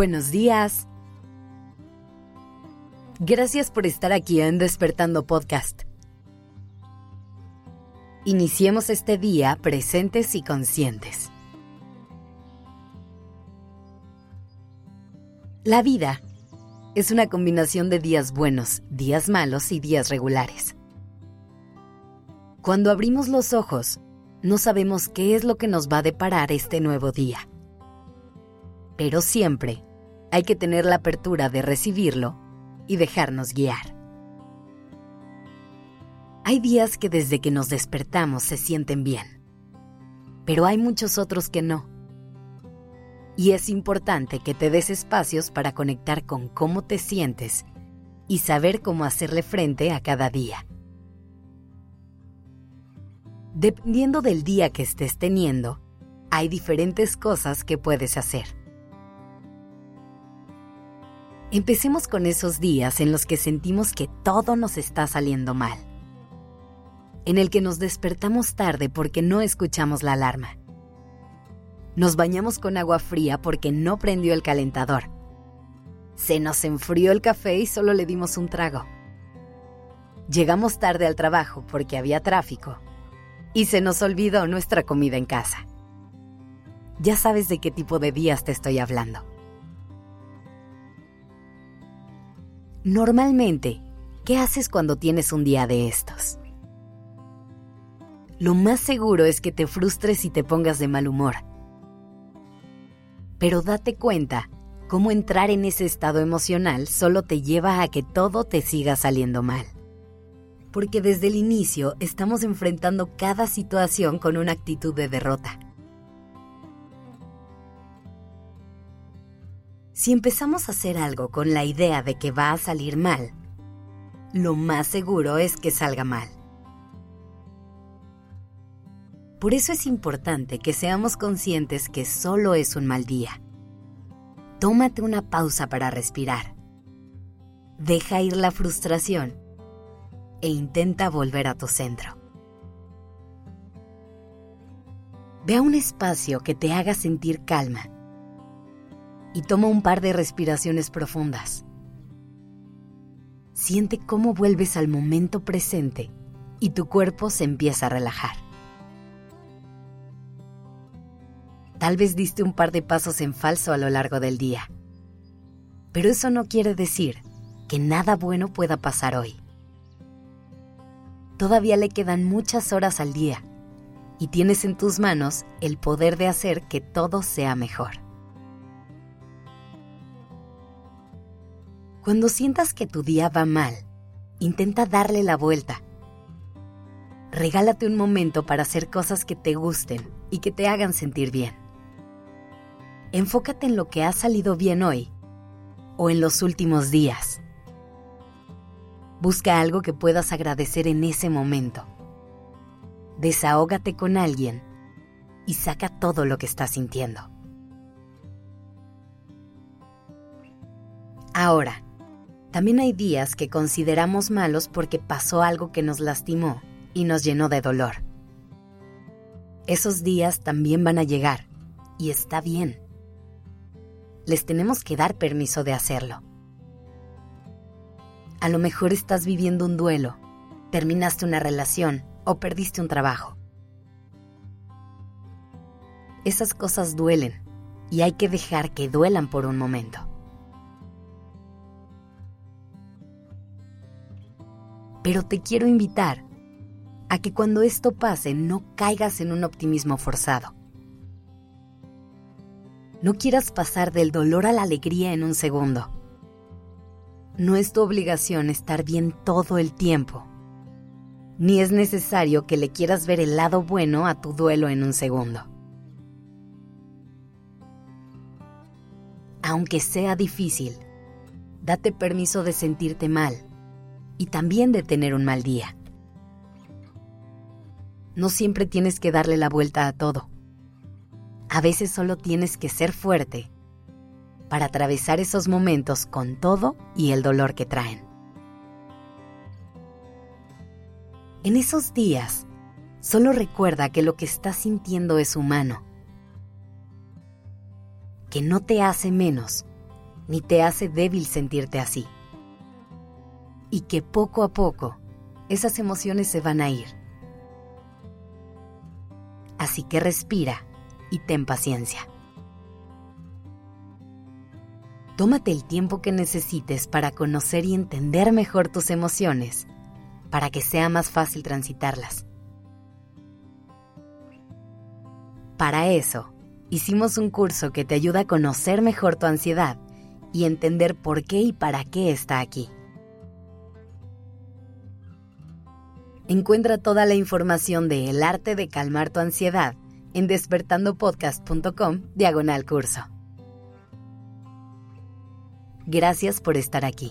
Buenos días. Gracias por estar aquí en Despertando Podcast. Iniciemos este día presentes y conscientes. La vida es una combinación de días buenos, días malos y días regulares. Cuando abrimos los ojos, no sabemos qué es lo que nos va a deparar este nuevo día pero siempre hay que tener la apertura de recibirlo y dejarnos guiar. Hay días que desde que nos despertamos se sienten bien, pero hay muchos otros que no. Y es importante que te des espacios para conectar con cómo te sientes y saber cómo hacerle frente a cada día. Dependiendo del día que estés teniendo, hay diferentes cosas que puedes hacer. Empecemos con esos días en los que sentimos que todo nos está saliendo mal. En el que nos despertamos tarde porque no escuchamos la alarma. Nos bañamos con agua fría porque no prendió el calentador. Se nos enfrió el café y solo le dimos un trago. Llegamos tarde al trabajo porque había tráfico. Y se nos olvidó nuestra comida en casa. Ya sabes de qué tipo de días te estoy hablando. Normalmente, ¿qué haces cuando tienes un día de estos? Lo más seguro es que te frustres y te pongas de mal humor. Pero date cuenta cómo entrar en ese estado emocional solo te lleva a que todo te siga saliendo mal. Porque desde el inicio estamos enfrentando cada situación con una actitud de derrota. Si empezamos a hacer algo con la idea de que va a salir mal, lo más seguro es que salga mal. Por eso es importante que seamos conscientes que solo es un mal día. Tómate una pausa para respirar. Deja ir la frustración e intenta volver a tu centro. Ve a un espacio que te haga sentir calma y toma un par de respiraciones profundas. Siente cómo vuelves al momento presente y tu cuerpo se empieza a relajar. Tal vez diste un par de pasos en falso a lo largo del día, pero eso no quiere decir que nada bueno pueda pasar hoy. Todavía le quedan muchas horas al día y tienes en tus manos el poder de hacer que todo sea mejor. Cuando sientas que tu día va mal, intenta darle la vuelta. Regálate un momento para hacer cosas que te gusten y que te hagan sentir bien. Enfócate en lo que ha salido bien hoy o en los últimos días. Busca algo que puedas agradecer en ese momento. Desahógate con alguien y saca todo lo que estás sintiendo. Ahora, también hay días que consideramos malos porque pasó algo que nos lastimó y nos llenó de dolor. Esos días también van a llegar y está bien. Les tenemos que dar permiso de hacerlo. A lo mejor estás viviendo un duelo, terminaste una relación o perdiste un trabajo. Esas cosas duelen y hay que dejar que duelan por un momento. Pero te quiero invitar a que cuando esto pase no caigas en un optimismo forzado. No quieras pasar del dolor a la alegría en un segundo. No es tu obligación estar bien todo el tiempo. Ni es necesario que le quieras ver el lado bueno a tu duelo en un segundo. Aunque sea difícil, date permiso de sentirte mal y también de tener un mal día. No siempre tienes que darle la vuelta a todo. A veces solo tienes que ser fuerte para atravesar esos momentos con todo y el dolor que traen. En esos días, solo recuerda que lo que estás sintiendo es humano, que no te hace menos ni te hace débil sentirte así. Y que poco a poco esas emociones se van a ir. Así que respira y ten paciencia. Tómate el tiempo que necesites para conocer y entender mejor tus emociones, para que sea más fácil transitarlas. Para eso, hicimos un curso que te ayuda a conocer mejor tu ansiedad y entender por qué y para qué está aquí. Encuentra toda la información de El arte de calmar tu ansiedad en despertandopodcast.com diagonal curso. Gracias por estar aquí.